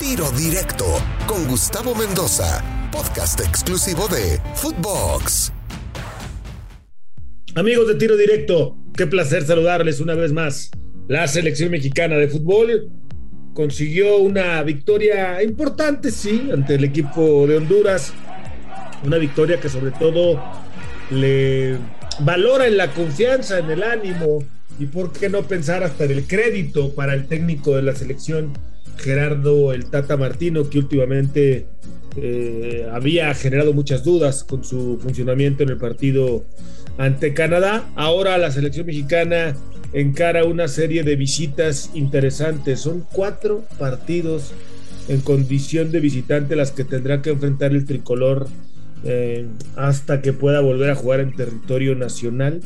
Tiro Directo con Gustavo Mendoza, podcast exclusivo de Footbox. Amigos de Tiro Directo, qué placer saludarles una vez más. La selección mexicana de fútbol consiguió una victoria importante, sí, ante el equipo de Honduras. Una victoria que sobre todo le valora en la confianza, en el ánimo y por qué no pensar hasta en el crédito para el técnico de la selección, Gerardo el Tata Martino, que últimamente eh, había generado muchas dudas con su funcionamiento en el partido ante Canadá. Ahora la selección mexicana encara una serie de visitas interesantes. Son cuatro partidos en condición de visitante las que tendrá que enfrentar el tricolor eh, hasta que pueda volver a jugar en territorio nacional.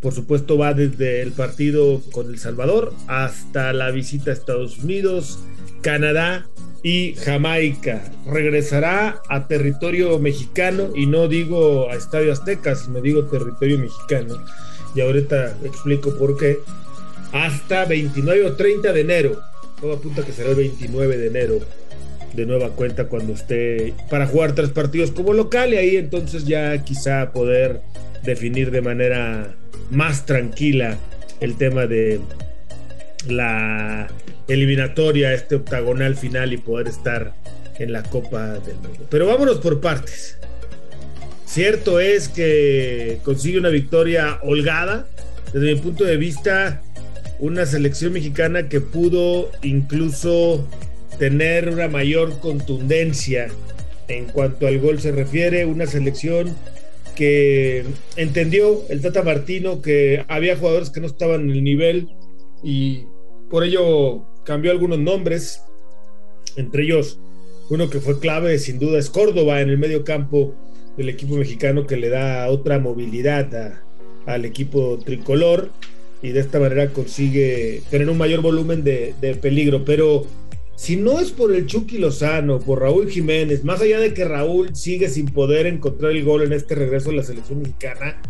Por supuesto va desde el partido con El Salvador hasta la visita a Estados Unidos, Canadá y Jamaica. Regresará a territorio mexicano y no digo a Estadio Azteca, sino digo territorio mexicano. Y ahorita explico por qué. Hasta 29 o 30 de enero. Todo apunta que será el 29 de enero de nueva cuenta cuando esté para jugar tres partidos como local y ahí entonces ya quizá poder definir de manera más tranquila el tema de la eliminatoria, este octagonal final y poder estar en la Copa del Mundo. Pero vámonos por partes. Cierto es que consigue una victoria holgada, desde mi punto de vista, una selección mexicana que pudo incluso tener una mayor contundencia en cuanto al gol se refiere, una selección que entendió el Tata Martino que había jugadores que no estaban en el nivel y por ello cambió algunos nombres, entre ellos uno que fue clave sin duda es Córdoba en el medio campo del equipo mexicano que le da otra movilidad al equipo tricolor y de esta manera consigue tener un mayor volumen de, de peligro, pero si no es por el Chucky Lozano, por Raúl Jiménez, más allá de que Raúl sigue sin poder encontrar el gol en este regreso a la selección mexicana,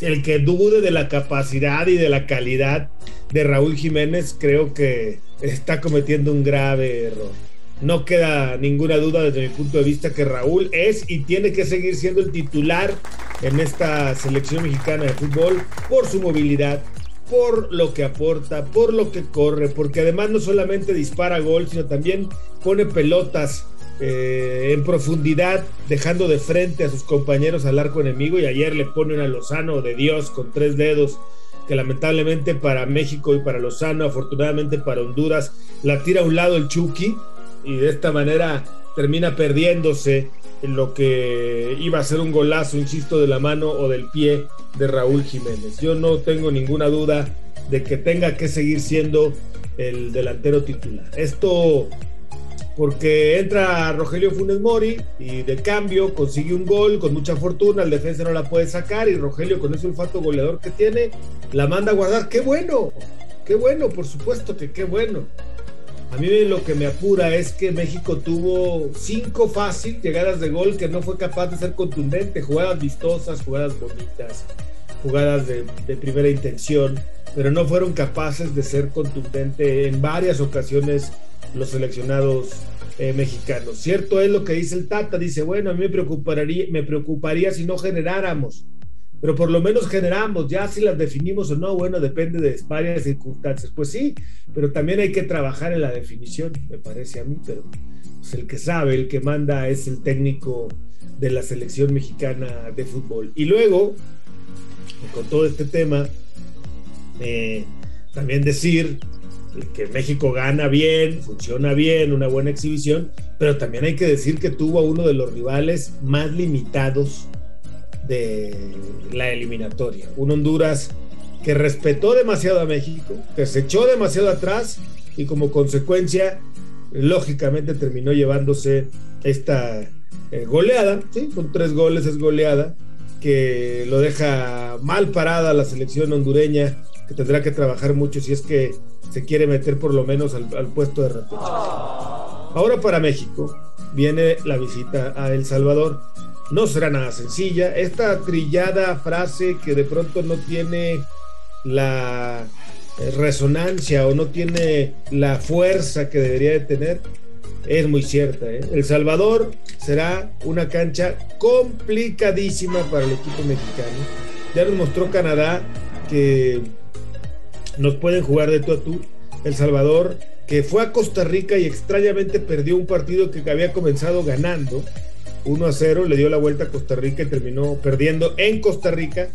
el que dude de la capacidad y de la calidad de Raúl Jiménez, creo que está cometiendo un grave error. No queda ninguna duda desde mi punto de vista que Raúl es y tiene que seguir siendo el titular en esta selección mexicana de fútbol por su movilidad, por lo que aporta, por lo que corre, porque además no solamente dispara gol, sino también pone pelotas eh, en profundidad, dejando de frente a sus compañeros al arco enemigo. Y ayer le pone una Lozano de Dios con tres dedos, que lamentablemente para México y para Lozano, afortunadamente para Honduras, la tira a un lado el Chucky y de esta manera termina perdiéndose en lo que iba a ser un golazo, insisto, de la mano o del pie de Raúl Jiménez. Yo no tengo ninguna duda de que tenga que seguir siendo el delantero titular. Esto porque entra Rogelio Funes Mori y de cambio consigue un gol con mucha fortuna, el defensa no la puede sacar y Rogelio con ese olfato goleador que tiene la manda a guardar. ¡Qué bueno! ¡Qué bueno! Por supuesto que qué bueno. A mí lo que me apura es que México tuvo cinco fácil llegadas de gol que no fue capaz de ser contundente, jugadas vistosas, jugadas bonitas, jugadas de, primera intención, pero no fueron capaces de ser contundente en varias ocasiones los seleccionados eh, mexicanos. Cierto es lo que dice el Tata, dice, bueno, a mí me preocuparía, me preocuparía si no generáramos pero por lo menos generamos, ya si las definimos o no, bueno, depende de varias circunstancias. Pues sí, pero también hay que trabajar en la definición, me parece a mí, pero pues, el que sabe, el que manda es el técnico de la selección mexicana de fútbol. Y luego, con todo este tema, eh, también decir que México gana bien, funciona bien, una buena exhibición, pero también hay que decir que tuvo a uno de los rivales más limitados de la eliminatoria. Un Honduras que respetó demasiado a México, que se echó demasiado atrás y como consecuencia, lógicamente terminó llevándose esta eh, goleada, ¿sí? con tres goles es goleada, que lo deja mal parada la selección hondureña, que tendrá que trabajar mucho si es que se quiere meter por lo menos al, puesto de repechaje. Ahora para México viene la visita a El Salvador no será nada sencilla. Esta trillada frase que de pronto no tiene la eh, resonancia o no tiene la fuerza que debería de tener, es muy cierta. ¿eh? El Salvador será una cancha complicadísima para el equipo mexicano. Ya nos mostró Canadá que nos pueden jugar de tú a tú. El Salvador, que fue a Costa Rica y extrañamente perdió un partido que había comenzado ganando. 1 a 0, le dio la vuelta a Costa Rica y terminó perdiendo en Costa Rica.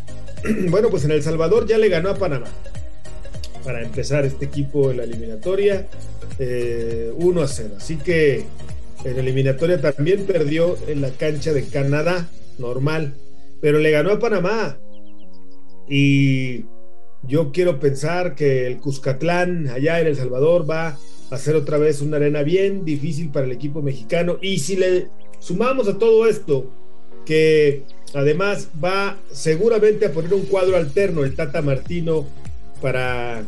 bueno, pues en El Salvador ya le ganó a Panamá. Para empezar este equipo en la eliminatoria, 1 eh, a 0. Así que en la eliminatoria también perdió en la cancha de Canadá, normal, pero le ganó a Panamá. Y yo quiero pensar que el Cuscatlán, allá en El Salvador, va a ser otra vez una arena bien difícil para el equipo mexicano. Y si le sumamos a todo esto, que además va seguramente a poner un cuadro alterno el Tata Martino para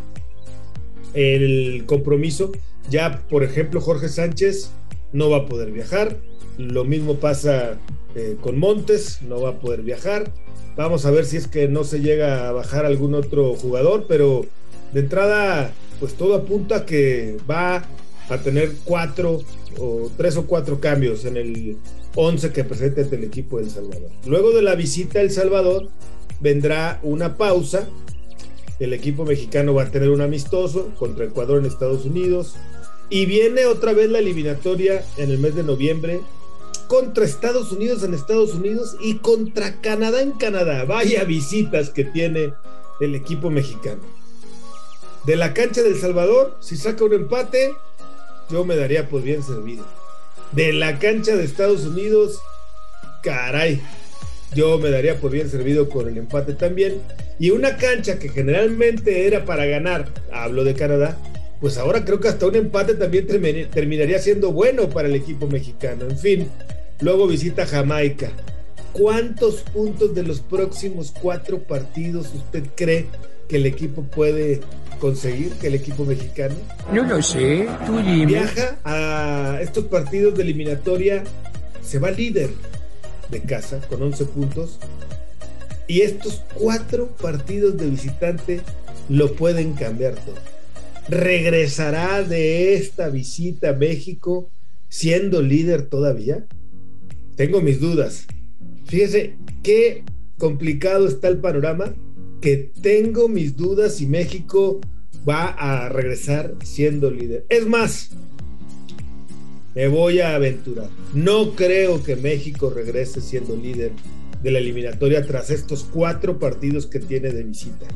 el compromiso, ya por ejemplo Jorge Sánchez no va a poder viajar, lo mismo pasa eh, con Montes, no va a poder viajar. Vamos a ver si es que no se llega a bajar algún otro jugador, pero de entrada, pues todo apunta a que va a tener cuatro o tres o cuatro cambios en el 11 que presente el equipo de Salvador. Luego de la visita a El Salvador, vendrá una pausa. El equipo mexicano va a tener un amistoso contra Ecuador en Estados Unidos. Y viene otra vez la eliminatoria en el mes de noviembre contra Estados Unidos en Estados Unidos y contra Canadá en Canadá. Vaya visitas que tiene el equipo mexicano. De la cancha del Salvador, si saca un empate, yo me daría por bien servido. De la cancha de Estados Unidos, caray, yo me daría por bien servido con el empate también. Y una cancha que generalmente era para ganar, hablo de Canadá, pues ahora creo que hasta un empate también terminaría siendo bueno para el equipo mexicano. En fin, luego visita Jamaica. ¿Cuántos puntos de los próximos cuatro partidos usted cree que el equipo puede conseguir, que el equipo mexicano? No lo sé, tú dime. Viaja a estos partidos de eliminatoria, se va líder de casa con 11 puntos. Y estos cuatro partidos de visitante lo pueden cambiar todo regresará de esta visita a México siendo líder todavía? Tengo mis dudas. Fíjese qué complicado está el panorama, que tengo mis dudas si México va a regresar siendo líder. Es más, me voy a aventurar. No creo que México regrese siendo líder de la eliminatoria tras estos cuatro partidos que tiene de visita.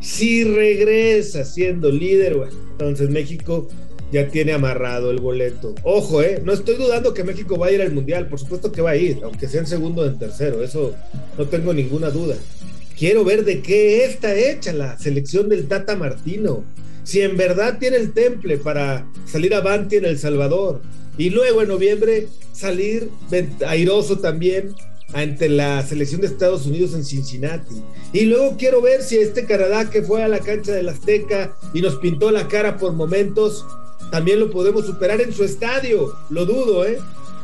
Si regresa siendo líder, bueno, entonces México ya tiene amarrado el boleto. Ojo, eh, no estoy dudando que México va a ir al Mundial, por supuesto que va a ir, aunque sea en segundo o en tercero, eso no tengo ninguna duda. Quiero ver de qué está hecha la selección del Tata Martino. Si en verdad tiene el temple para salir avante en El Salvador y luego en noviembre salir airoso también ante la selección de Estados Unidos en Cincinnati. Y luego quiero ver si este Canadá que fue a la cancha del Azteca y nos pintó la cara por momentos, también lo podemos superar en su estadio. Lo dudo, ¿eh?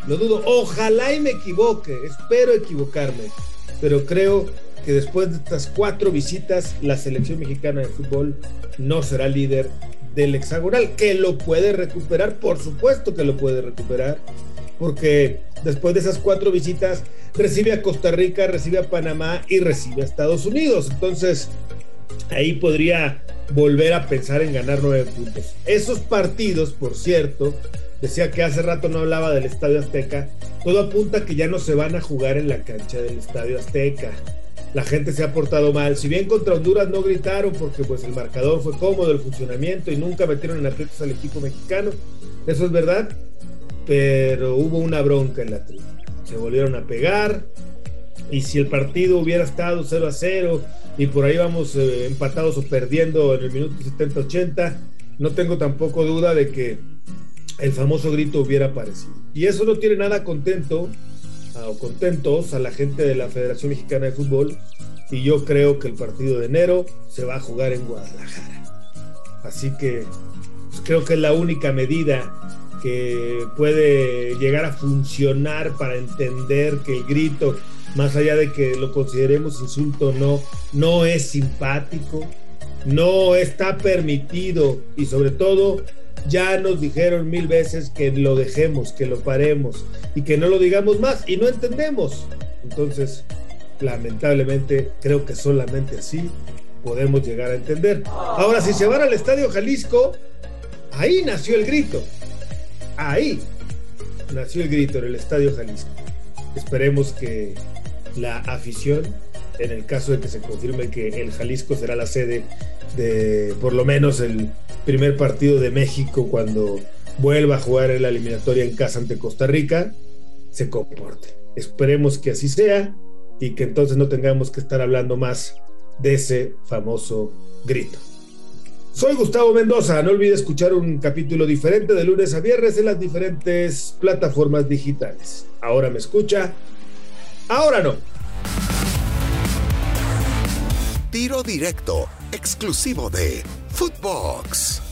Lo dudo. Ojalá y me equivoque, espero equivocarme. Pero creo que después de estas cuatro visitas, la selección mexicana de fútbol no será líder del hexagonal, que lo puede recuperar, por supuesto que lo puede recuperar, porque después de esas cuatro visitas recibe a Costa Rica, recibe a Panamá y recibe a Estados Unidos. Entonces, ahí podría volver a pensar en ganar nueve puntos. Esos partidos, por cierto, decía que hace rato no hablaba del Estadio Azteca, todo apunta que ya no se van a jugar en la cancha del Estadio Azteca. La gente se ha portado mal. Si bien contra Honduras no gritaron porque pues el marcador fue cómodo, el funcionamiento y nunca metieron en aprietos al equipo mexicano, eso es verdad, pero hubo una bronca en la tribu se volvieron a pegar. Y si el partido hubiera estado 0 a 0 y por ahí vamos eh, empatados o perdiendo en el minuto 70-80, no tengo tampoco duda de que el famoso grito hubiera aparecido. Y eso no tiene nada contento o contentos a la gente de la Federación Mexicana de Fútbol. Y yo creo que el partido de enero se va a jugar en Guadalajara. Así que pues, creo que es la única medida que puede llegar a funcionar para entender que el grito, más allá de que lo consideremos insulto no, no es simpático, no está permitido y sobre todo Ya nos dijeron mil veces que lo dejemos, que lo paremos y que no lo digamos más y no entendemos. Entonces, lamentablemente, creo que solamente así podemos llegar a entender. Ahora, si se van al Estadio Jalisco, ahí nació el grito. Ahí nació el grito en el Estadio Jalisco. Esperemos que la afición, en el caso de que se confirme que el Jalisco será la sede de por lo menos el primer partido de México cuando vuelva a jugar en la eliminatoria en casa ante Costa Rica, se comporte. Esperemos que así sea y que entonces no tengamos que estar hablando más de ese famoso grito. Soy Gustavo Mendoza, no olvide escuchar un capítulo diferente de lunes a viernes en las diferentes plataformas digitales. Ahora me escucha, ahora no. Tiro directo, exclusivo de Footbox.